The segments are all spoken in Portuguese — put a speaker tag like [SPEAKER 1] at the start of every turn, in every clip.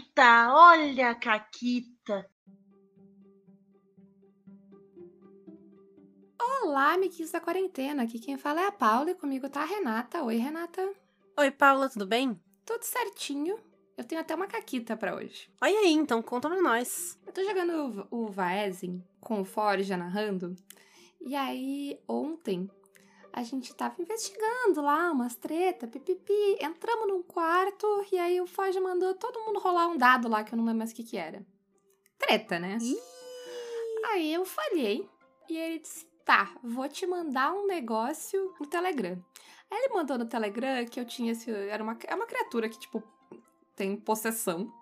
[SPEAKER 1] Caquita, olha a Caquita.
[SPEAKER 2] Olá, amiguinhos da quarentena. Aqui quem fala é a Paula e comigo tá a Renata. Oi, Renata.
[SPEAKER 3] Oi, Paula, tudo bem?
[SPEAKER 2] Tudo certinho. Eu tenho até uma caquita pra hoje.
[SPEAKER 3] Olha aí, então conta pra nós.
[SPEAKER 2] Eu tô jogando o Vaesen com o Forja narrando. E aí, ontem, a gente tava investigando lá umas treta, pipipi. Entramos num quarto e aí o Forja mandou todo mundo rolar um dado lá que eu não lembro mais o que que era. Treta, né?
[SPEAKER 3] Ih.
[SPEAKER 2] Aí eu falhei e ele disse: tá, vou te mandar um negócio no Telegram. Aí ele mandou no Telegram que eu tinha esse. Era uma, é uma criatura que, tipo, tem possessão.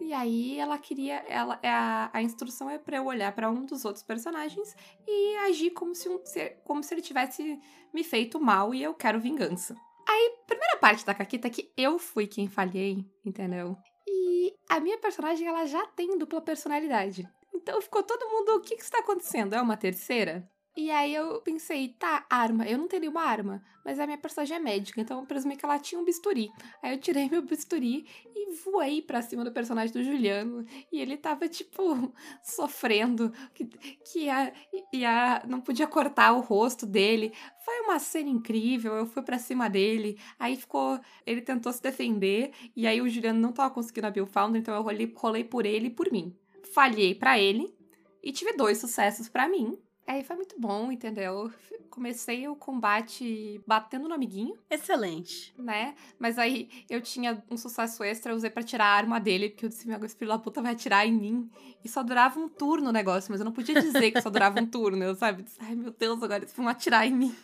[SPEAKER 2] E aí ela queria. Ela, é a, a instrução é pra eu olhar pra um dos outros personagens e agir como se, um, como se ele tivesse me feito mal e eu quero vingança. Aí, primeira parte da Caquita que eu fui quem falhei, entendeu? E a minha personagem, ela já tem dupla personalidade. Então ficou todo mundo, o que que está acontecendo? É uma terceira? E aí eu pensei, tá, arma. Eu não teria uma arma, mas a minha personagem é médica, então eu presumi que ela tinha um bisturi. Aí eu tirei meu bisturi e voei pra cima do personagem do Juliano. E ele tava, tipo, sofrendo, que, que ia, ia, não podia cortar o rosto dele. Foi uma cena incrível, eu fui pra cima dele. Aí ficou. Ele tentou se defender, e aí o Juliano não tava conseguindo abrir o founder, então eu rolei, rolei por ele e por mim. Falhei pra ele e tive dois sucessos pra mim. Aí foi muito bom, entendeu? Comecei o combate batendo no amiguinho,
[SPEAKER 3] Excelente.
[SPEAKER 2] né? Mas aí eu tinha um sucesso extra, eu usei pra tirar a arma dele, porque eu disse, meu filho da puta vai atirar em mim. E só durava um turno o negócio, mas eu não podia dizer que só durava um turno, eu sabe? Ai, meu Deus, agora eles vão atirar em mim.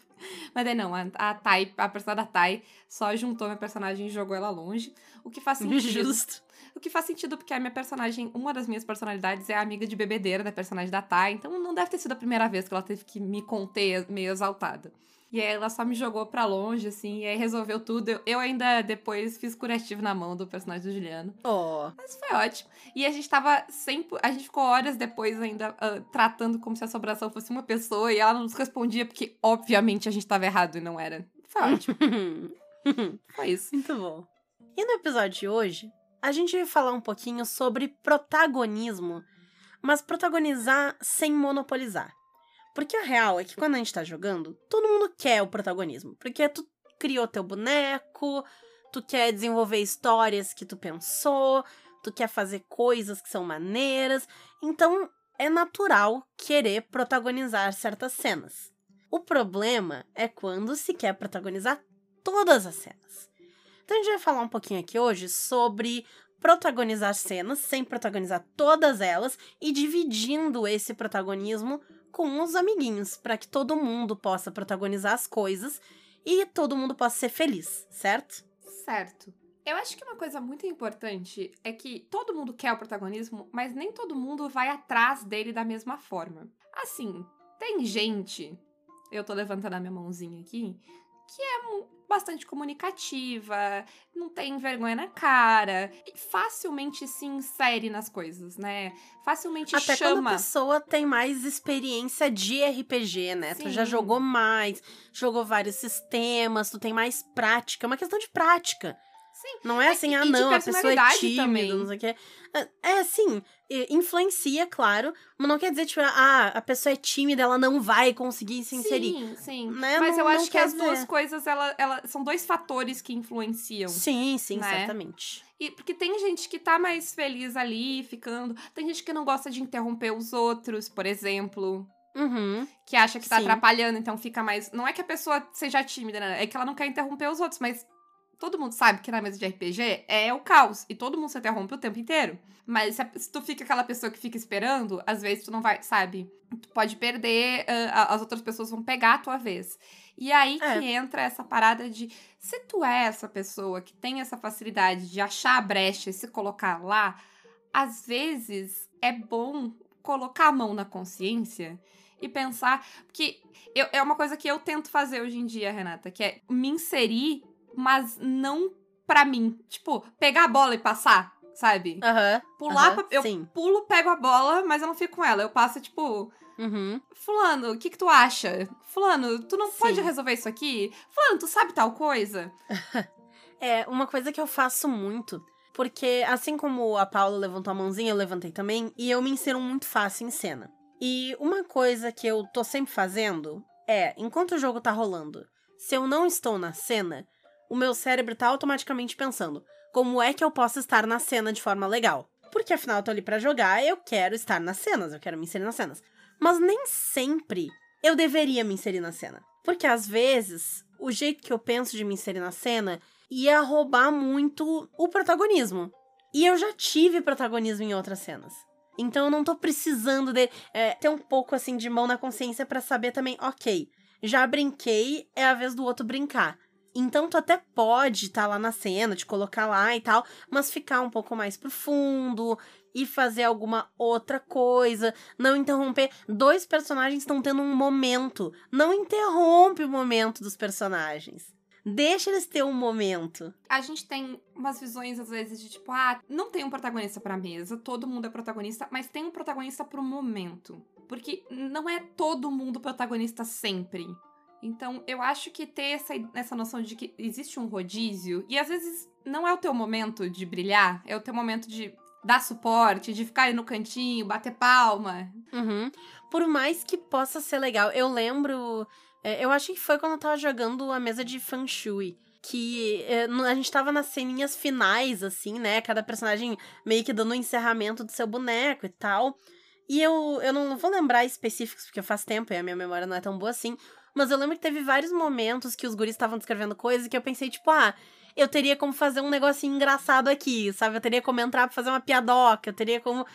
[SPEAKER 2] Mas aí não, a, a Tai, a personagem da Tai só juntou minha personagem e jogou ela longe. O que faz sentido.
[SPEAKER 3] Justo.
[SPEAKER 2] O que faz sentido porque a minha personagem, uma das minhas personalidades é a amiga de bebedeira da personagem da Tai, então não deve ter sido a primeira vez que ela teve que me conter meio exaltada. E aí ela só me jogou pra longe, assim, e aí resolveu tudo. Eu, eu ainda depois fiz curativo na mão do personagem do Juliano.
[SPEAKER 3] Ó.
[SPEAKER 2] Mas foi ótimo. E a gente tava sempre. A gente ficou horas depois ainda ah, tratando como se a assombração fosse uma pessoa e ela não nos respondia porque, obviamente, a gente tava errado e não era. Foi ótimo. Foi isso.
[SPEAKER 3] Muito bom. E no episódio de hoje, a gente vai falar um pouquinho sobre protagonismo, mas protagonizar sem monopolizar. Porque a real é que quando a gente tá jogando, todo mundo quer o protagonismo. Porque tu criou teu boneco, tu quer desenvolver histórias que tu pensou, tu quer fazer coisas que são maneiras. Então é natural querer protagonizar certas cenas. O problema é quando se quer protagonizar todas as cenas. Então a gente vai falar um pouquinho aqui hoje sobre protagonizar cenas sem protagonizar todas elas e dividindo esse protagonismo com os amiguinhos, para que todo mundo possa protagonizar as coisas e todo mundo possa ser feliz, certo?
[SPEAKER 2] Certo. Eu acho que uma coisa muito importante é que todo mundo quer o protagonismo, mas nem todo mundo vai atrás dele da mesma forma. Assim, tem gente, eu tô levantando a minha mãozinha aqui, que é bastante comunicativa, não tem vergonha na cara, e facilmente se insere nas coisas, né? Facilmente
[SPEAKER 3] Até quando
[SPEAKER 2] chama.
[SPEAKER 3] a pessoa tem mais experiência de RPG, né? Tu já
[SPEAKER 2] Sim.
[SPEAKER 3] jogou mais, jogou vários sistemas, tu tem mais prática. É uma questão de prática.
[SPEAKER 2] Sim.
[SPEAKER 3] Não é assim,
[SPEAKER 2] e
[SPEAKER 3] ah,
[SPEAKER 2] de
[SPEAKER 3] não, a pessoa é tímida,
[SPEAKER 2] também.
[SPEAKER 3] não sei o quê. É, É, sim, e- influencia, claro, mas não quer dizer, tipo, ah, a pessoa é tímida, ela não vai conseguir se inserir.
[SPEAKER 2] Sim, sim.
[SPEAKER 3] Né?
[SPEAKER 2] Mas
[SPEAKER 3] Não-
[SPEAKER 2] eu acho que as duas
[SPEAKER 3] dizer.
[SPEAKER 2] coisas, ela, ela, são dois fatores que influenciam.
[SPEAKER 3] Sim, sim,
[SPEAKER 2] Né?
[SPEAKER 3] certamente.
[SPEAKER 2] E porque tem gente que tá mais feliz ali, ficando. Tem gente que não gosta de interromper os outros, por exemplo.
[SPEAKER 3] Uhum.
[SPEAKER 2] Que acha que tá
[SPEAKER 3] Sim.
[SPEAKER 2] atrapalhando, então fica mais. Não é que a pessoa seja tímida, né? É que ela não quer interromper os outros, mas todo mundo sabe que na mesa de RPG é o caos. E todo mundo se interrompe o tempo inteiro. Mas se, tu fica aquela pessoa que fica esperando, às vezes tu não vai, sabe? Tu pode perder, as outras pessoas vão pegar a tua vez. E aí
[SPEAKER 3] É.
[SPEAKER 2] que entra essa parada de se tu é essa pessoa que tem essa facilidade de achar a brecha e se colocar lá, às vezes é bom colocar a mão na consciência e pensar. Porque eu- é uma coisa que eu tento fazer hoje em dia, Renata, que é me inserir, mas não pra mim. Tipo, pegar a bola e passar, sabe?
[SPEAKER 3] Aham.
[SPEAKER 2] Pular,
[SPEAKER 3] aham,
[SPEAKER 2] pra- eu
[SPEAKER 3] Sim.
[SPEAKER 2] pulo, pego a bola, mas eu não fico com ela. Eu passo, tipo,
[SPEAKER 3] Uhum.
[SPEAKER 2] Fulano, o que que tu acha? Fulano, tu não pode
[SPEAKER 3] Sim.
[SPEAKER 2] resolver isso aqui? Fulano, tu sabe tal coisa?
[SPEAKER 3] É, uma coisa que eu faço muito porque assim como a Paula levantou a mãozinha, eu levantei também, e eu me insiro muito fácil em cena. E uma coisa que eu tô sempre fazendo é, enquanto o jogo tá rolando, se eu não estou na cena, o meu cérebro tá automaticamente pensando: como é que eu posso estar na cena de forma legal? Porque afinal eu tô ali pra jogar, eu quero estar nas cenas, eu quero me inserir nas cenas. Mas nem sempre eu deveria me inserir na cena. Porque às vezes, o jeito que eu penso de me inserir na cena ia roubar muito o protagonismo. E eu já tive protagonismo em outras cenas. Então eu não tô precisando de é, ter um pouco assim de mão na consciência para saber também, ok, já brinquei, é a vez do outro brincar. Então tu até pode estar tá lá na cena, te colocar lá e tal, mas ficar um pouco mais profundo e fazer alguma outra coisa, não interromper. Dois personagens estão tendo um momento, não interrompe o momento dos personagens. Deixa eles ter um momento.
[SPEAKER 2] A gente tem umas visões, às vezes, de tipo, ah, não tem um protagonista pra mesa, todo mundo é protagonista, mas tem um protagonista pro momento. Porque não é todo mundo protagonista sempre. Então, eu acho que ter essa, essa noção de que existe um rodízio, e às vezes não é o teu momento de brilhar, é o teu momento de dar suporte, de ficar ali no cantinho, bater palma.
[SPEAKER 3] Uhum. Por mais que possa ser legal, eu lembro é, eu acho que foi quando eu tava jogando a mesa de Feng Shui. Que é, a gente tava nas ceninhas finais, assim, né? Cada personagem meio que dando o um encerramento do seu boneco e tal. E eu, eu não vou lembrar específicos, porque faz tempo e a minha memória não é tão boa assim. Mas eu lembro que teve vários momentos que os guris estavam descrevendo coisas que eu pensei, tipo, ah, eu teria como fazer um negocinho engraçado aqui, sabe? Eu teria como entrar pra fazer uma piadoca, eu teria como.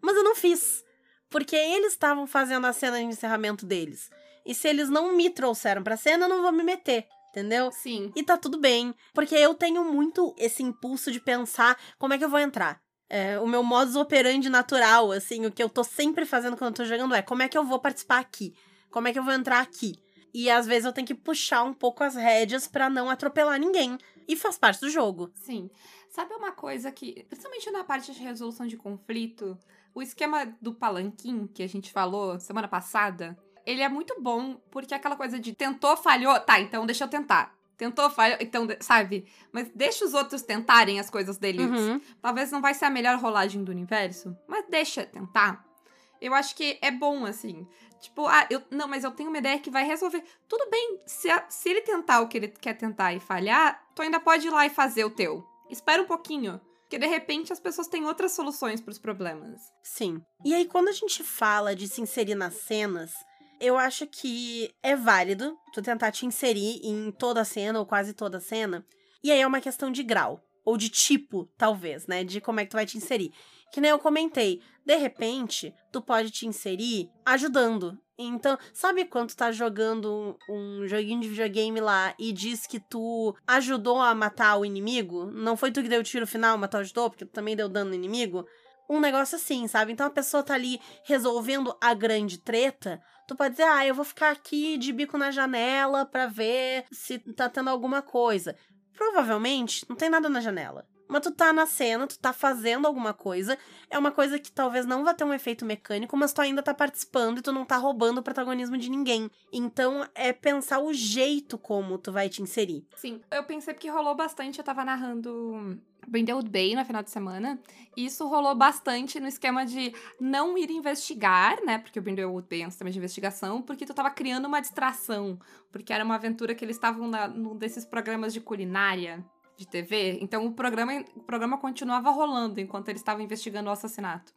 [SPEAKER 3] Mas eu não fiz. Porque eles estavam fazendo a cena de encerramento deles. E se eles não me trouxeram pra cena, eu não vou me meter. Entendeu?
[SPEAKER 2] Sim.
[SPEAKER 3] E tá tudo bem. Porque eu tenho muito esse impulso de pensar como é que eu vou entrar. É, o meu modus operandi natural, assim, o que eu tô sempre fazendo quando eu tô jogando é como é que eu vou participar aqui? Como é que eu vou entrar aqui? E às vezes eu tenho que puxar um pouco as rédeas para não atropelar ninguém. E faz parte do jogo.
[SPEAKER 2] Sim. Sabe uma coisa que, principalmente na parte de resolução de conflito, o esquema do palanquim que a gente falou semana passada, ele é muito bom, porque é aquela coisa de tentou, falhou, tá, então deixa eu tentar. Tentou, falhou, então, sabe? Mas deixa os outros tentarem as coisas deles.
[SPEAKER 3] Uhum.
[SPEAKER 2] Talvez não vai ser a melhor rolagem do universo, mas deixa tentar. Eu acho que é bom, assim. Tipo, ah, eu. Não, mas eu tenho uma ideia que vai resolver. Tudo bem, se, a, se ele tentar o que ele quer tentar e falhar, tu ainda pode ir lá e fazer o teu. Espera um pouquinho. Porque de repente as pessoas têm outras soluções para os problemas.
[SPEAKER 3] Sim. E aí, quando a gente fala de se inserir nas cenas, eu acho que é válido tu tentar te inserir em toda a cena ou quase toda a cena. E aí é uma questão de grau. Ou de tipo, talvez, né? De como é que tu vai te inserir. Que nem eu comentei. De repente, tu pode te inserir ajudando. Então, sabe quando tu tá jogando um, um joguinho de videogame lá e diz que tu ajudou a matar o inimigo? Não foi tu que deu o tiro final, mas tu ajudou, porque tu também deu dano no inimigo? Um negócio assim, sabe? Então a pessoa tá ali resolvendo a grande treta, Tu pode dizer, ah, eu vou ficar aqui de bico na janela para ver se tá tendo alguma coisa. Provavelmente não tem nada na janela. Mas tu tá na cena, tu tá fazendo alguma coisa. É uma coisa que talvez não vá ter um efeito mecânico, mas tu ainda tá participando e tu não tá roubando o protagonismo de ninguém. Então é pensar o jeito como tu vai te inserir.
[SPEAKER 2] Sim, eu pensei porque rolou bastante, eu tava narrando Brindlewood Bay no final de semana. E isso rolou bastante no esquema de não ir investigar, né? Porque o Brindlewood Bay é um sistema de investigação, porque tu tava criando uma distração. Porque era uma aventura que eles estavam num desses programas de culinária de TV. Então o programa, o programa continuava rolando enquanto eles estavam investigando o assassinato.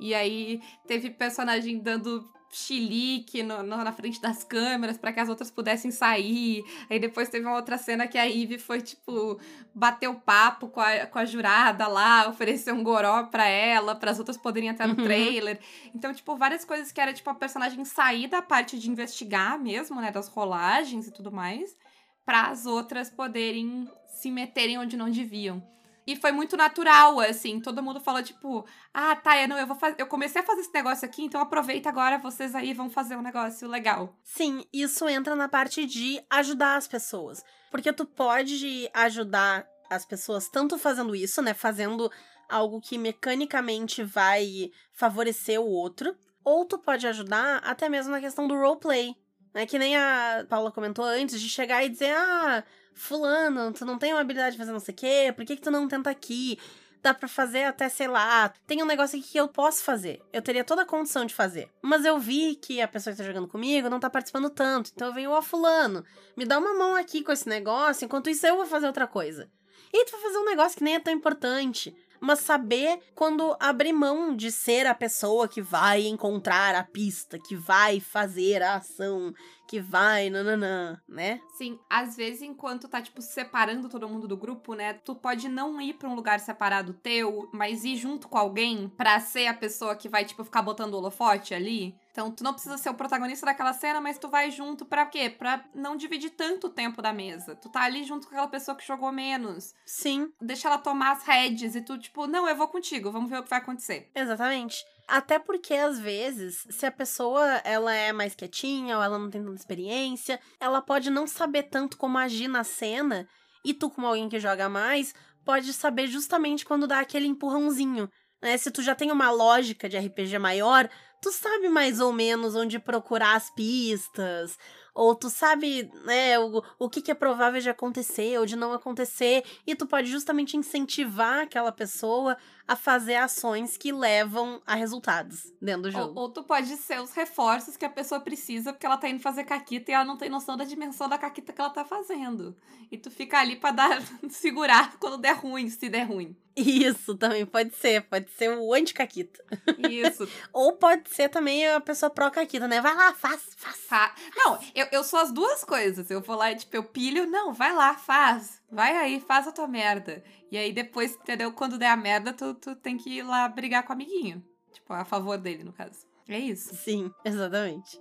[SPEAKER 2] E aí teve personagem dando chilique no, no, na frente das câmeras para que as outras pudessem sair. Aí depois teve uma outra cena que a Ivy foi, tipo, bater o papo com a, com a jurada lá, oferecer um goró pra ela, para as outras poderem entrar no uhum. trailer. Então, tipo, várias coisas que era, tipo, a personagem sair da parte de investigar mesmo, né, das rolagens e tudo mais, para as outras poderem se meterem onde não deviam. E foi muito natural, assim. Todo mundo falou, tipo, ah, tá, não, eu vou. Eu comecei a fazer esse negócio aqui, então aproveita agora, vocês aí vão fazer um negócio legal.
[SPEAKER 3] Sim, isso entra na parte de ajudar as pessoas. Porque tu pode ajudar as pessoas tanto fazendo isso, né? Fazendo algo que mecanicamente vai favorecer o outro. Ou tu pode ajudar até mesmo na questão do roleplay. É que nem a Paula comentou antes, de chegar e dizer, ah, fulano, tu não tem uma habilidade de fazer não sei o quê, por que, que tu não tenta aqui? Dá pra fazer até, sei lá, tem um negócio aqui que eu posso fazer. Eu teria toda a condição de fazer. Mas eu vi que a pessoa que tá jogando comigo não tá participando tanto. Então eu venho, ó, fulano, me dá uma mão aqui com esse negócio, enquanto isso eu vou fazer outra coisa. E tu vai fazer um negócio que nem é tão importante mas saber quando abrir mão de ser a pessoa que vai encontrar a pista, que vai fazer a ação, que vai, nananã, né?
[SPEAKER 2] Sim, às vezes enquanto tá, tipo, separando todo mundo do grupo, né? Tu pode não ir pra um lugar separado teu, mas ir junto com alguém pra ser a pessoa que vai, tipo, ficar botando holofote ali. Então, tu não precisa ser o protagonista daquela cena, mas tu vai junto pra quê? Pra não dividir tanto o tempo da mesa. Tu tá ali junto com aquela pessoa que jogou menos.
[SPEAKER 3] Sim.
[SPEAKER 2] Deixa ela tomar as rédeas e tu, tipo, não, eu vou contigo, vamos ver o que vai acontecer.
[SPEAKER 3] Exatamente. Até porque, às vezes, se a pessoa ela é mais quietinha ou ela não tem tanta experiência, ela pode não saber tanto como agir na cena, e tu, como alguém que joga mais, pode saber justamente quando dá aquele empurrãozinho. Né? Se tu já tem uma lógica de RPG maior, tu sabe mais ou menos onde procurar as pistas, ou tu sabe, né, o, o que, que é provável de acontecer ou de não acontecer, e tu pode justamente incentivar aquela pessoa a fazer ações que levam a resultados dentro do jogo.
[SPEAKER 2] Ou, ou, tu pode ser os reforços que a pessoa precisa porque ela tá indo fazer caquita e ela não tem noção da dimensão da caquita que ela tá fazendo. E tu fica ali pra dar, segurar quando der ruim, se der ruim.
[SPEAKER 3] Isso também pode ser, pode ser o anti-caquita.
[SPEAKER 2] Isso.
[SPEAKER 3] Ou pode ser também a pessoa pró-caquita, né? Vai lá, faz, faz.
[SPEAKER 2] Fa não, eu, eu sou as duas coisas. Eu vou lá e, tipo, eu pilho, não, vai lá, faz. Vai aí, faz a tua merda. E aí depois, entendeu? Quando der a merda, tu, tu tem que ir lá brigar com o amiguinho. Tipo, a favor dele, no caso. É isso.
[SPEAKER 3] Sim, exatamente.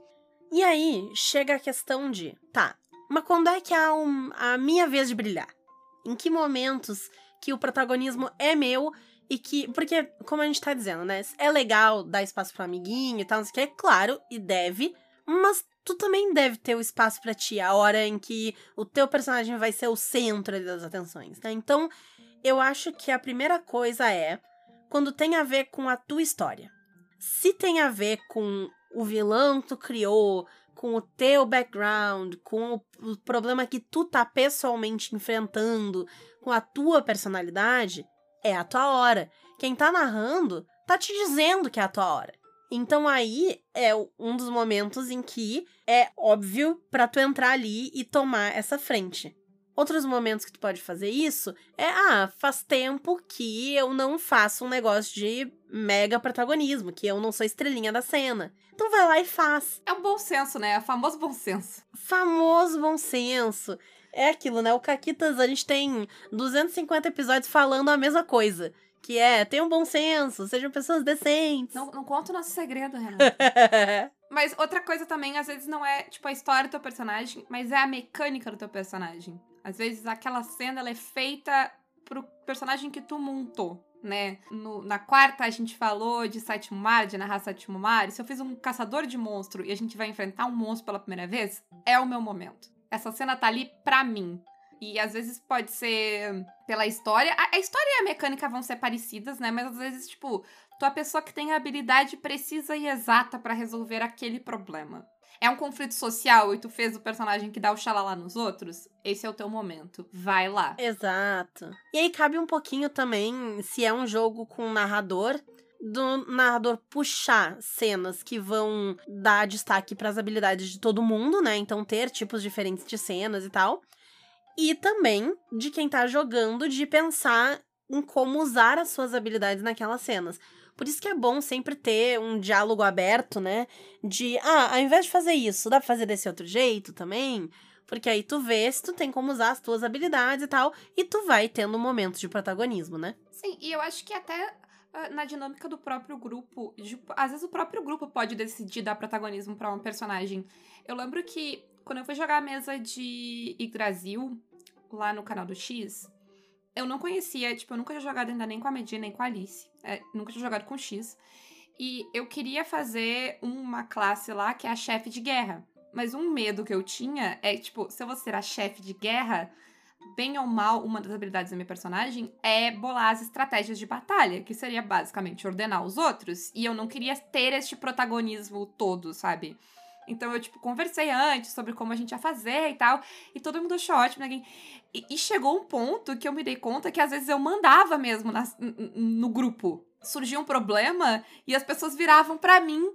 [SPEAKER 3] E aí, chega a questão de, tá, mas quando é que há um, a minha vez de brilhar? Em que momentos que o protagonismo é meu e que. Porque, como a gente tá dizendo, né? É legal dar espaço pro amiguinho e tal, não sei o que, é claro, e deve, mas tu também deve ter o espaço para ti, a hora em que o teu personagem vai ser o centro das atenções, né? Então, eu acho que a primeira coisa é quando tem a ver com a tua história. Se tem a ver com o vilão que tu criou, com o teu background, com o problema que tu tá pessoalmente enfrentando, com a tua personalidade, é a tua hora. Quem tá narrando tá te dizendo que é a tua hora. Então aí é um dos momentos em que é óbvio para tu entrar ali e tomar essa frente. Outros momentos que tu pode fazer isso é, ah, faz tempo que eu não faço um negócio de mega protagonismo, que eu não sou estrelinha da cena. Então vai lá e faz.
[SPEAKER 2] É um bom senso, né? É o famoso bom senso.
[SPEAKER 3] Famoso bom senso. É aquilo, né? O Caquitas, a gente tem 250 episódios falando a mesma coisa. Que é, tenham bom senso, sejam pessoas decentes.
[SPEAKER 2] Não, não conta o nosso segredo, Renan. mas outra coisa também, às vezes, não é, tipo, a história do teu personagem, mas é a mecânica do teu personagem. Às vezes, aquela cena, ela é feita pro personagem que tu montou, né? No, na quarta, a gente falou de sétimo mar, de narrar sétimo mar. E se eu fiz um caçador de monstro e a gente vai enfrentar um monstro pela primeira vez, é o meu momento. Essa cena tá ali pra mim. E às vezes pode ser pela história. A, a, história e a mecânica vão ser parecidas, né? Mas às vezes, tipo, tu é a pessoa que tem a habilidade precisa e exata para resolver aquele problema. É um conflito social e tu fez o personagem que dá o xalala nos outros? Esse é o teu momento. Vai lá.
[SPEAKER 3] Exato. E aí cabe um pouquinho também, se é um jogo com narrador, do narrador puxar cenas que vão dar destaque para as habilidades de todo mundo, né? Então ter tipos diferentes de cenas e tal e também de quem tá jogando de pensar em como usar as suas habilidades naquelas cenas. Por isso que é bom sempre ter um diálogo aberto, né? De, ah, ao invés de fazer isso, dá pra fazer desse outro jeito também? Porque aí tu vê se tu tem como usar as tuas habilidades e tal, e tu vai tendo momentos de protagonismo, né?
[SPEAKER 2] Sim, e eu acho que até uh, na dinâmica do próprio grupo, de, às vezes o próprio grupo pode decidir dar protagonismo para um personagem. Eu lembro que quando eu fui jogar a mesa de Yggdrasil, lá no canal do X, eu não conhecia, tipo, eu nunca tinha jogado ainda nem com a Medina, nem com a Alice. É, nunca tinha jogado com X. E eu queria fazer uma classe lá que é a chefe de guerra. Mas um medo que eu tinha é, tipo, se eu vou ser a chefe de guerra, bem ou mal, uma das habilidades da minha personagem é bolar as estratégias de batalha, que seria basicamente ordenar os outros. E eu não queria ter este protagonismo todo, sabe? Então eu, tipo, conversei antes sobre como a gente ia fazer e tal. E todo mundo achou ótimo, né? E, e chegou um ponto que eu me dei conta que às vezes eu mandava mesmo nas, no grupo. Surgia um problema e as pessoas viravam para mim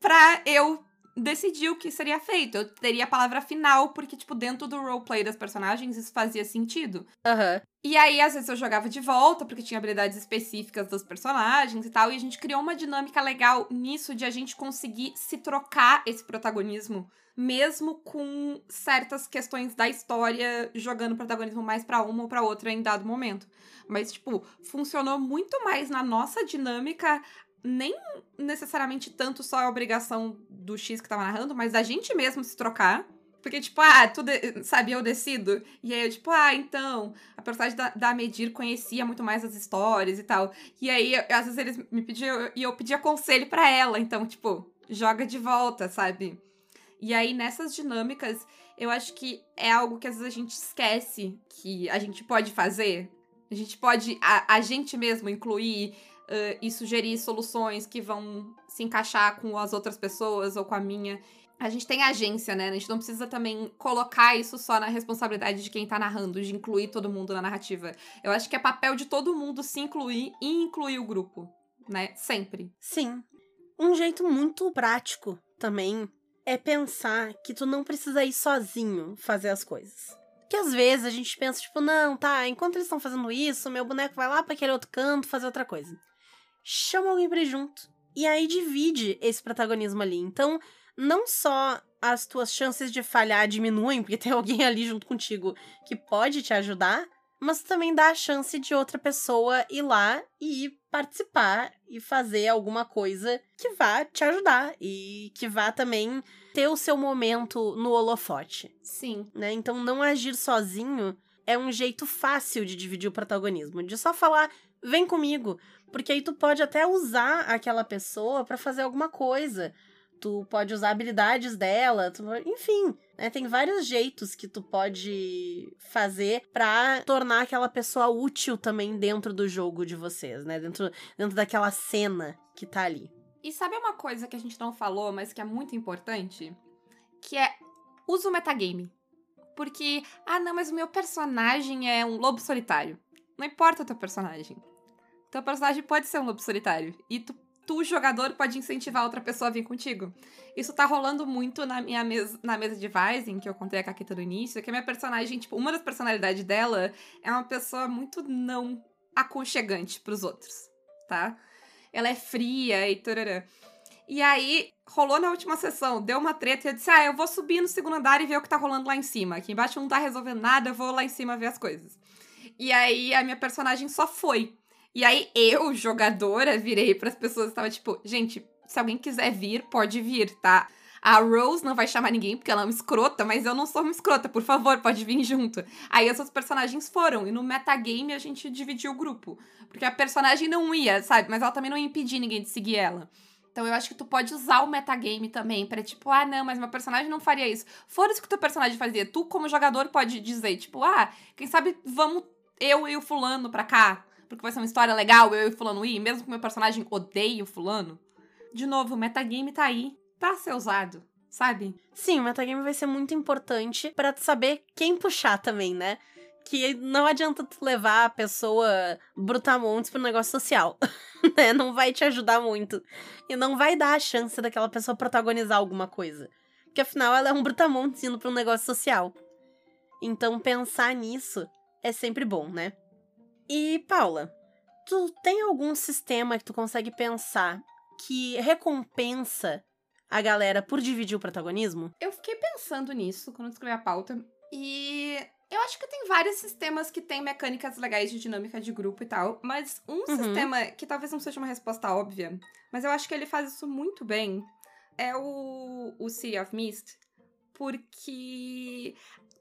[SPEAKER 2] pra eu decidir o que seria feito. Eu teria a palavra final, porque, tipo, dentro do roleplay das personagens isso fazia sentido.
[SPEAKER 3] Uhum.
[SPEAKER 2] E aí, às vezes, eu jogava de volta, porque tinha habilidades específicas dos personagens e tal. E a gente criou uma dinâmica legal nisso de a gente conseguir se trocar esse protagonismo, mesmo com certas questões da história jogando protagonismo mais para uma ou para outra em dado momento. Mas, tipo, funcionou muito mais na nossa dinâmica nem necessariamente tanto só a obrigação do X que tava narrando, mas da gente mesmo se trocar. Porque, tipo, ah, tu sabe, eu decido. E aí eu, tipo, ah, então, a personagem da, da Medir conhecia muito mais as histórias e tal. E aí, eu, às vezes, eles me pediam, e eu pedia conselho para ela. Então, tipo, joga de volta, sabe? E aí, nessas dinâmicas, eu acho que é algo que às vezes a gente esquece que a gente pode fazer. A gente pode, a, a gente mesmo, incluir uh, e sugerir soluções que vão se encaixar com as outras pessoas ou com a minha. A gente tem agência, né? A gente não precisa também colocar isso só na responsabilidade de quem tá narrando, de incluir todo mundo na narrativa. Eu acho que é papel de todo mundo se incluir e incluir o grupo, né? Sempre.
[SPEAKER 3] Sim. Um jeito muito prático também é pensar que tu não precisa ir sozinho fazer as coisas. Que às vezes a gente pensa, tipo, não, tá, enquanto eles estão fazendo isso, meu boneco vai lá para aquele outro canto fazer outra coisa chama alguém pra ir junto. E aí divide esse protagonismo ali. Então, não só as tuas chances de falhar diminuem, porque tem alguém ali junto contigo que pode te ajudar, mas também dá a chance de outra pessoa ir lá e participar e fazer alguma coisa que vá te ajudar e que vá também ter o seu momento no holofote.
[SPEAKER 2] Sim.
[SPEAKER 3] Né? Então, não agir sozinho é um jeito fácil de dividir o protagonismo, de só falar, vem comigo. Porque aí tu pode até usar aquela pessoa para fazer alguma coisa. Tu pode usar habilidades dela, tu, enfim, né? Tem vários jeitos que tu pode fazer para tornar aquela pessoa útil também dentro do jogo de vocês, né? Dentro, dentro daquela cena que tá ali.
[SPEAKER 2] E sabe uma coisa que a gente não falou, mas que é muito importante? Que é usa o metagame. Porque, ah, não, mas o meu personagem é um lobo solitário. Não importa o teu personagem. Teu personagem pode ser um lobo solitário. E tu, tu, jogador, pode incentivar outra pessoa a vir contigo. Isso tá rolando muito na minha mesa, na mesa de Vising, que eu contei a Caqueta no início, que a minha personagem, tipo, uma das personalidades dela é uma pessoa muito não aconchegante pros outros, tá? Ela é fria e tarará. E aí, rolou na última sessão, deu uma treta e eu disse: Ah, eu vou subir no segundo andar e ver o que tá rolando lá em cima. Aqui embaixo não tá resolvendo nada, eu vou lá em cima ver as coisas. E aí a minha personagem só foi. E aí eu, jogadora, virei para as pessoas e tava tipo, gente, se alguém quiser vir, pode vir, tá? A Rose não vai chamar ninguém porque ela é uma escrota, mas eu não sou uma escrota, por favor, pode vir junto. Aí as outros personagens foram, e no metagame a gente dividiu o grupo. Porque a personagem não ia, sabe? Mas ela também não ia impedir ninguém de seguir ela. Então eu acho que tu pode usar o metagame também para tipo, ah, não, mas meu personagem não faria isso. Foda-se o que teu personagem fazia. Tu, como jogador, pode dizer, tipo, ah, quem sabe vamos eu e o fulano pra cá porque vai ser uma história legal, eu e o fulano ir, mesmo que meu personagem odeie o fulano. De novo, o metagame tá aí pra ser usado, sabe?
[SPEAKER 3] Sim, o metagame vai ser muito importante para saber quem puxar também, né? Que não adianta tu levar a pessoa brutamontes pro negócio social, né? Não vai te ajudar muito. E não vai dar a chance daquela pessoa protagonizar alguma coisa. Porque afinal ela é um brutamontes indo um negócio social. Então pensar nisso é sempre bom, né? E, Paula, tu tem algum sistema que tu consegue pensar que recompensa a galera por dividir o protagonismo?
[SPEAKER 2] Eu fiquei pensando nisso quando escrevi a pauta. E eu acho que tem vários sistemas que têm mecânicas legais de dinâmica de grupo e tal. Mas um uhum. sistema que talvez não seja uma resposta óbvia, mas eu acho que ele faz isso muito bem, é o, o City of Mist. Porque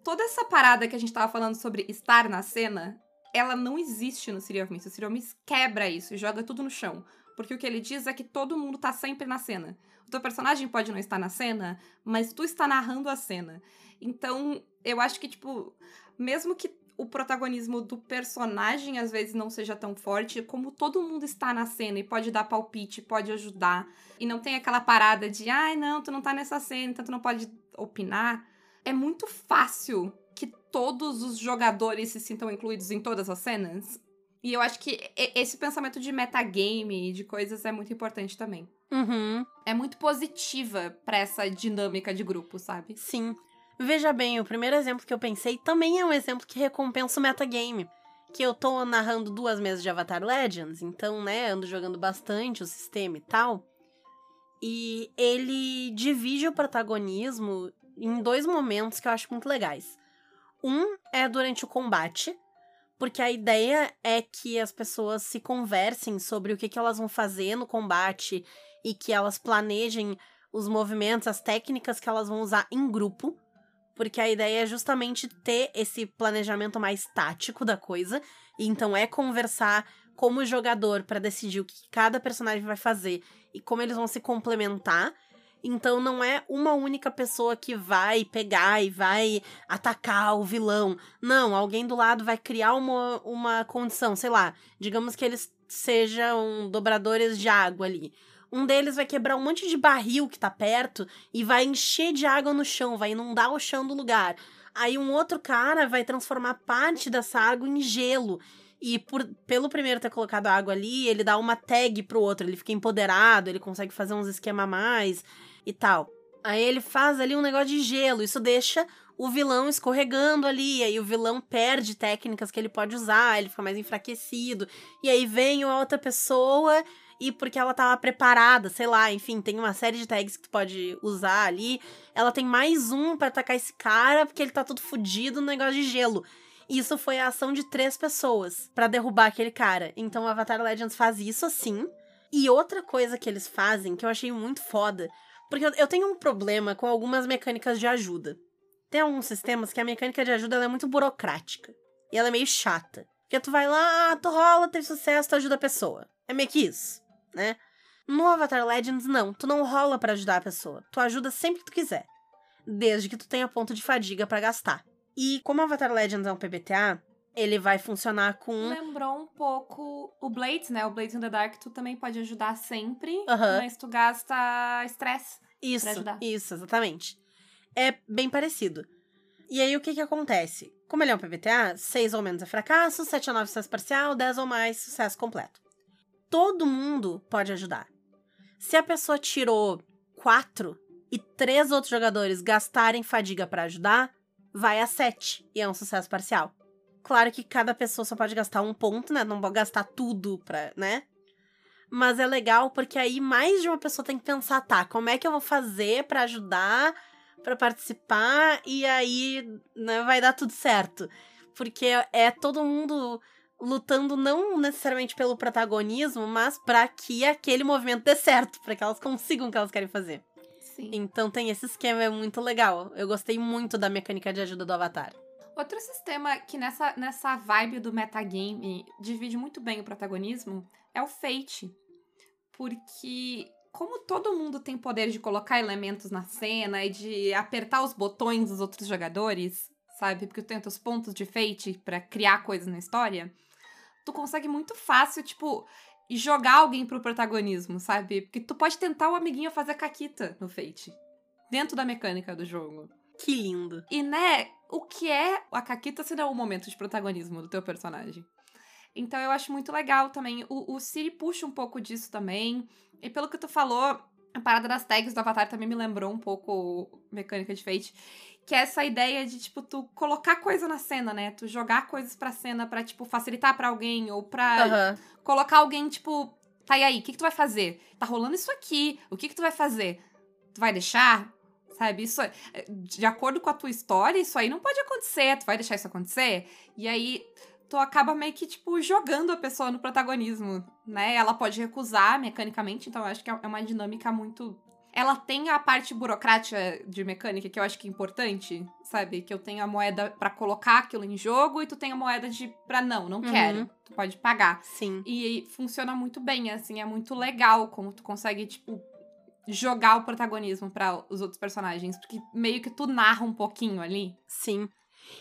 [SPEAKER 2] toda essa parada que a gente tava falando sobre estar na cena ela não existe no City of Mist. O City of Mist quebra isso e joga tudo no chão. Porque o que ele diz é que todo mundo tá sempre na cena. O teu personagem pode não estar na cena, mas tu está narrando a cena. Então, eu acho que, tipo, mesmo que o protagonismo do personagem às vezes não seja tão forte, como todo mundo está na cena e pode dar palpite, pode ajudar, e não tem aquela parada de, ai, não, tu não tá nessa cena, então tu não pode opinar. É muito fácil que todos os jogadores se sintam incluídos em todas as cenas. E eu acho que esse pensamento de metagame e de coisas é muito importante também.
[SPEAKER 3] Uhum.
[SPEAKER 2] É muito positiva para essa dinâmica de grupo, sabe?
[SPEAKER 3] Sim. Veja bem, o primeiro exemplo que eu pensei também é um exemplo que recompensa o metagame. Que eu tô narrando duas mesas de Avatar Legends, então, né, ando jogando bastante o sistema e tal. E ele divide o protagonismo em dois momentos que eu acho muito legais. Um é durante o combate, porque a ideia é que as pessoas se conversem sobre o que, que elas vão fazer no combate e que elas planejem os movimentos, as técnicas que elas vão usar em grupo porque a ideia é justamente ter esse planejamento mais tático da coisa. Então é conversar como jogador para decidir o que cada personagem vai fazer e como eles vão se complementar. Então não é uma única pessoa que vai pegar e vai atacar o vilão. Não, alguém do lado vai criar uma, uma condição, sei lá, digamos que eles sejam dobradores de água ali. Um deles vai quebrar um monte de barril que tá perto e vai encher de água no chão, vai inundar o chão do lugar. Aí um outro cara vai transformar parte dessa água em gelo. E por, pelo primeiro ter colocado a água ali, ele dá uma tag pro outro, ele fica empoderado, ele consegue fazer uns esquema a mais e tal. Aí ele faz ali um negócio de gelo, isso deixa o vilão escorregando ali, aí o vilão perde técnicas que ele pode usar, ele fica mais enfraquecido. E aí vem outra pessoa e porque ela tava preparada, sei lá, enfim, tem uma série de tags que tu pode usar ali. Ela tem mais um para atacar esse cara, porque ele tá todo fudido no negócio de gelo. Isso foi a ação de três pessoas para derrubar aquele cara. Então o Avatar Legends faz isso assim. E outra coisa que eles fazem, que eu achei muito foda, porque eu tenho um problema com algumas mecânicas de ajuda. Tem alguns sistemas que a mecânica de ajuda é muito burocrática. E ela é meio chata. Porque tu vai lá, tu rola, teve sucesso, tu ajuda a pessoa. É meio que isso né? No Avatar Legends, não. Tu não rola para ajudar a pessoa. Tu ajuda sempre que tu quiser. Desde que tu tenha ponto de fadiga para gastar. E como Avatar Legends é um PBTA, ele vai funcionar com.
[SPEAKER 2] Lembrou um pouco o Blades, né? O Blades in the Dark, tu também pode ajudar sempre, mas tu gasta estresse.
[SPEAKER 3] Isso, isso, exatamente. É bem parecido. E aí, o que que acontece? Como ele é um PBTA, 6 ou menos é fracasso, 7 ou 9 sucesso parcial, 10 ou mais sucesso completo todo mundo pode ajudar. Se a pessoa tirou quatro e três outros jogadores gastarem fadiga para ajudar, vai a sete e é um sucesso parcial. Claro que cada pessoa só pode gastar um ponto, né? Não pode gastar tudo pra, né? Mas é legal porque aí mais de uma pessoa tem que pensar, tá, como é que eu vou fazer para ajudar, para participar e aí né, vai dar tudo certo. Porque é todo mundo lutando não necessariamente pelo protagonismo, mas para que aquele movimento dê certo, para que elas consigam o que elas querem fazer.
[SPEAKER 2] Sim.
[SPEAKER 3] Então tem esse esquema, é muito legal. Eu gostei muito da mecânica de ajuda do Avatar.
[SPEAKER 2] Outro sistema que nessa, nessa vibe do metagame divide muito bem o protagonismo é o Fate. Porque como todo mundo tem poder de colocar elementos na cena e de apertar os botões dos outros jogadores, sabe? Porque tu tem os pontos de Fate para criar coisas na história tu consegue muito fácil, tipo, jogar alguém pro protagonismo, sabe? Porque tu pode tentar o amiguinho fazer caquita no Fate. Dentro da mecânica do jogo.
[SPEAKER 3] Que lindo.
[SPEAKER 2] E, né, o que é a caquita se não o momento de protagonismo do teu personagem? Então eu acho muito legal também. O, o Siri puxa um pouco disso também. E pelo que tu falou, a parada das tags do Avatar também me lembrou um pouco mecânica de Fate que é essa ideia de, tipo, tu colocar coisa na cena, né? Tu jogar coisas pra cena pra, tipo, facilitar para alguém ou pra
[SPEAKER 3] uhum.
[SPEAKER 2] colocar alguém, tipo, tá, e aí, o que, que tu vai fazer? Tá rolando isso aqui, o que, que tu vai fazer? Tu vai deixar? Sabe, isso, é, de acordo com a tua história, isso aí não pode acontecer, tu vai deixar isso acontecer? E aí, tu acaba meio que, tipo, jogando a pessoa no protagonismo, né? Ela pode recusar mecanicamente, então eu acho que é uma dinâmica muito ela tem a parte burocrática de mecânica que eu acho que é importante, sabe? Que eu tenho a moeda para colocar aquilo em jogo e tu tem a moeda de pra não, não uhum. quero. Tu pode pagar.
[SPEAKER 3] Sim.
[SPEAKER 2] E funciona muito bem, assim, é muito legal como tu consegue, tipo, jogar o protagonismo para os outros personagens, porque meio que tu narra um pouquinho ali.
[SPEAKER 3] Sim.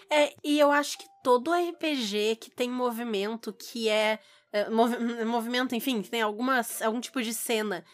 [SPEAKER 3] É, e eu acho que todo RPG que tem movimento, que é. é movi movimento, enfim, que tem algumas, algum tipo de cena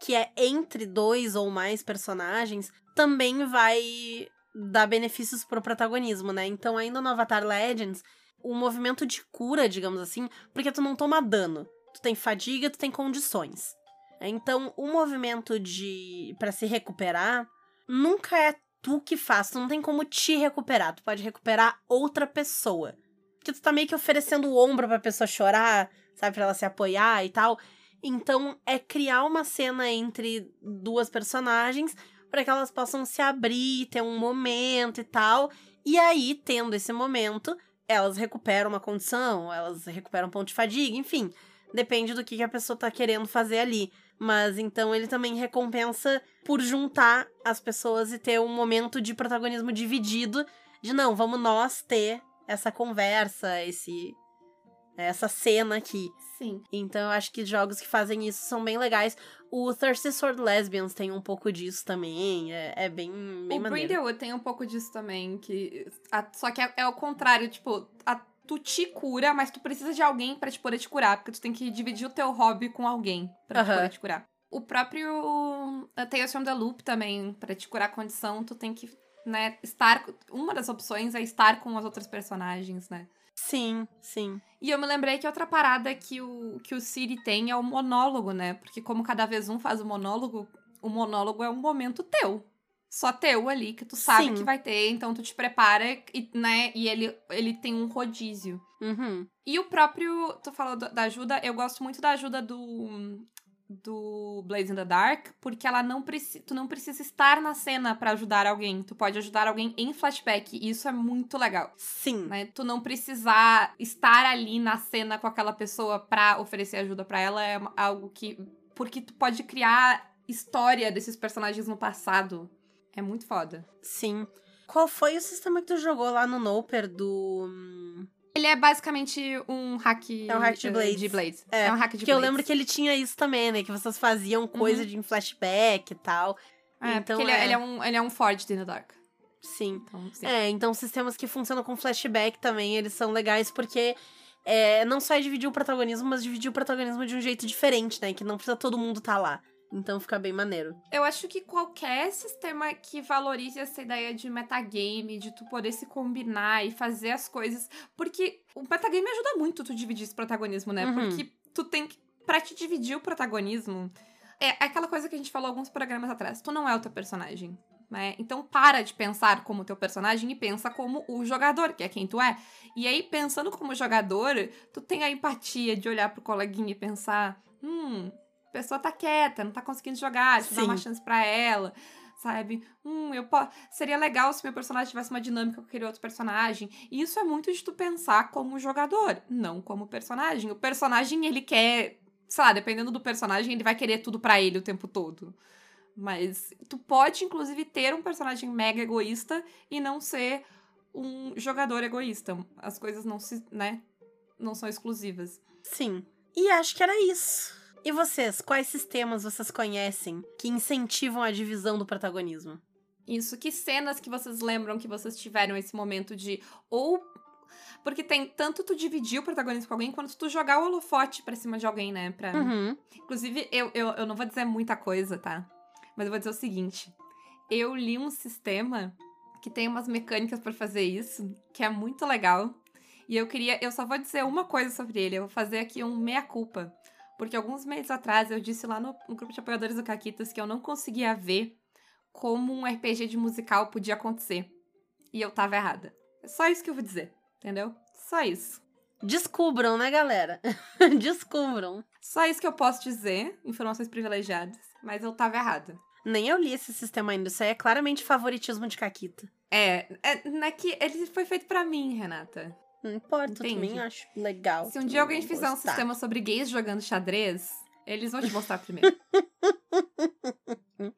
[SPEAKER 3] que é entre dois ou mais personagens, também vai dar benefícios pro protagonismo, né? Então, ainda no Avatar Legends, o movimento de cura, digamos assim, porque tu não toma dano. Tu tem fadiga, tu tem condições. Então, o movimento de para se recuperar nunca é tu que faz, tu não tem como te recuperar, tu pode recuperar outra pessoa. Porque tu tá meio que oferecendo o ombro pra pessoa chorar, sabe, pra ela se apoiar e tal. Então, é criar uma cena entre duas personagens para que elas possam se abrir, ter um momento e tal. E aí, tendo esse momento, elas recuperam uma condição, elas recuperam um ponto de fadiga, enfim. Depende do que, a pessoa tá querendo fazer ali. Mas então ele também recompensa por juntar as pessoas e ter um momento de protagonismo dividido. De não, vamos nós ter essa conversa, esse essa cena aqui.
[SPEAKER 2] Sim.
[SPEAKER 3] Então eu acho que jogos que fazem isso são bem legais. O Thirsty Sword Lesbians tem um pouco disso também. É, é bem, bem
[SPEAKER 2] o
[SPEAKER 3] maneiro.
[SPEAKER 2] Brindlewood tem um pouco disso também. que a, Só que é, é o contrário, tipo, a, tu te cura, mas tu precisa de alguém para te poder te curar. Porque tu tem que dividir o teu hobby com alguém pra te poder te curar. O próprio Tales from the Loop também, para te curar a condição, tu tem que, né, estar. Uma das opções é estar com as outras personagens, né?
[SPEAKER 3] Sim, sim.
[SPEAKER 2] E eu me lembrei que outra parada que o, que o Siri tem é o monólogo, né? Porque como cada vez um faz o monólogo, o monólogo é um momento teu. Só teu ali, que tu sabe Sim. que vai ter, então tu te prepara e, né, e ele, ele tem um rodízio.
[SPEAKER 3] Uhum.
[SPEAKER 2] E o próprio. Tu falou da ajuda, eu gosto muito da ajuda do do Blaze in the Dark, porque ela não precisa, tu não precisa estar na cena para ajudar alguém. Tu pode ajudar alguém em flashback, e isso é muito legal.
[SPEAKER 3] Sim.
[SPEAKER 2] Né? Tu não precisar estar ali na cena com aquela pessoa pra oferecer ajuda para ela é algo que porque tu pode criar história desses personagens no passado. É muito foda.
[SPEAKER 3] Sim. Qual foi o sistema que tu jogou lá no Noper do hum,
[SPEAKER 2] ele é basicamente um hack.
[SPEAKER 3] É um hack de Blades.
[SPEAKER 2] De Blades.
[SPEAKER 3] É,
[SPEAKER 2] é um hack de
[SPEAKER 3] que
[SPEAKER 2] Blades.
[SPEAKER 3] eu lembro que ele tinha isso também, né? Que vocês faziam coisa uhum. de flashback e tal.
[SPEAKER 2] É, então ele é... ele é um, ele é um Forged in the Dark.
[SPEAKER 3] Sim. Então, sim. É, então sistemas que funcionam com flashback também, eles são legais porque é, não só é dividir o protagonismo, mas dividir o protagonismo de um jeito diferente, né? Que não precisa todo mundo estar tá lá. Então fica bem maneiro.
[SPEAKER 2] Eu acho que qualquer sistema que valorize essa ideia de metagame, de tu poder se combinar e fazer as coisas. Porque o metagame ajuda muito tu dividir esse protagonismo, né? Uhum. Porque tu tem que. Pra te dividir o protagonismo. É aquela coisa que a gente falou alguns programas atrás. Tu não é o teu personagem. Né? Então para de pensar como teu personagem e pensa como o jogador, que é quem tu é. E aí, pensando como jogador, tu tem a empatia de olhar pro coleguinha e pensar: hum, a pessoa tá quieta, não tá conseguindo jogar, deixa eu dar uma chance para ela, sabe? Hum, eu po... seria legal se meu personagem tivesse uma dinâmica com aquele outro personagem. E isso é muito de tu pensar como jogador, não como personagem. O personagem, ele quer, sei lá, dependendo do personagem, ele vai querer tudo para ele o tempo todo. Mas tu pode, inclusive, ter um personagem mega egoísta e não ser um jogador egoísta. As coisas não se, né, não são exclusivas.
[SPEAKER 3] Sim. E acho que era isso. E vocês, quais sistemas vocês conhecem que incentivam a divisão do protagonismo?
[SPEAKER 2] Isso, que cenas que vocês lembram que vocês tiveram esse momento de ou porque tem tanto tu dividir o protagonismo com alguém, quanto tu jogar o holofote pra cima de alguém, né? Pra...
[SPEAKER 3] Uhum.
[SPEAKER 2] Inclusive, eu, eu, eu não vou dizer muita coisa, tá? Mas eu vou dizer o seguinte. Eu li um sistema que tem umas mecânicas para fazer isso, que é muito legal. E eu queria. Eu só vou dizer uma coisa sobre ele. Eu vou fazer aqui um meia-culpa. Porque alguns meses atrás eu disse lá no, no grupo de apoiadores do Caquitas que eu não conseguia ver como um RPG de musical podia acontecer. E eu tava errada. É só isso que eu vou dizer, entendeu? Só isso.
[SPEAKER 3] Descubram, né, galera? Descubram.
[SPEAKER 2] Só isso que eu posso dizer, informações privilegiadas, mas eu tava errada.
[SPEAKER 3] Nem eu li esse sistema ainda, isso aí é claramente favoritismo de Caquita.
[SPEAKER 2] É, é, não é que ele foi feito para mim, Renata.
[SPEAKER 3] Não importa, Entendi. eu também acho legal.
[SPEAKER 2] Se um dia alguém fizer um sistema sobre gays jogando xadrez, eles vão te mostrar primeiro.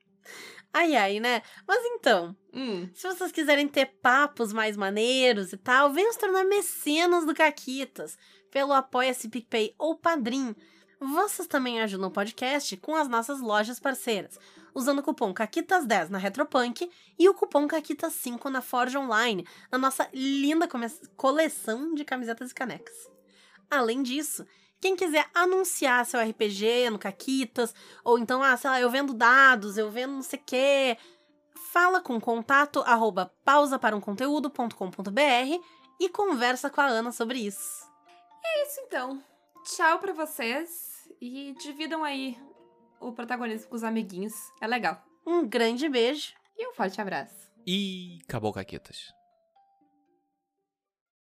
[SPEAKER 3] ai, ai, né? Mas então,
[SPEAKER 2] hum.
[SPEAKER 3] se vocês quiserem ter papos mais maneiros e tal, venham se tornar mecenas do Caquitas pelo Apoia-se PicPay ou Padrim. Vocês também ajudam o podcast com as nossas lojas parceiras. Usando o cupom CAQUITAS10 na Retropunk e o cupom CAQUITAS5 na Forge Online, na nossa linda coleção de camisetas e canecas. Além disso, quem quiser anunciar seu RPG no Caquitas, ou então, ah, sei lá, eu vendo dados, eu vendo não sei o quê, fala com contato arroba pausaparumconteúdo.com.br e conversa com a Ana sobre isso.
[SPEAKER 2] É isso então. Tchau para vocês e dividam aí o protagonismo com os amiguinhos. É legal.
[SPEAKER 3] Um grande beijo
[SPEAKER 2] e um forte abraço.
[SPEAKER 4] E acabou, Caquetas.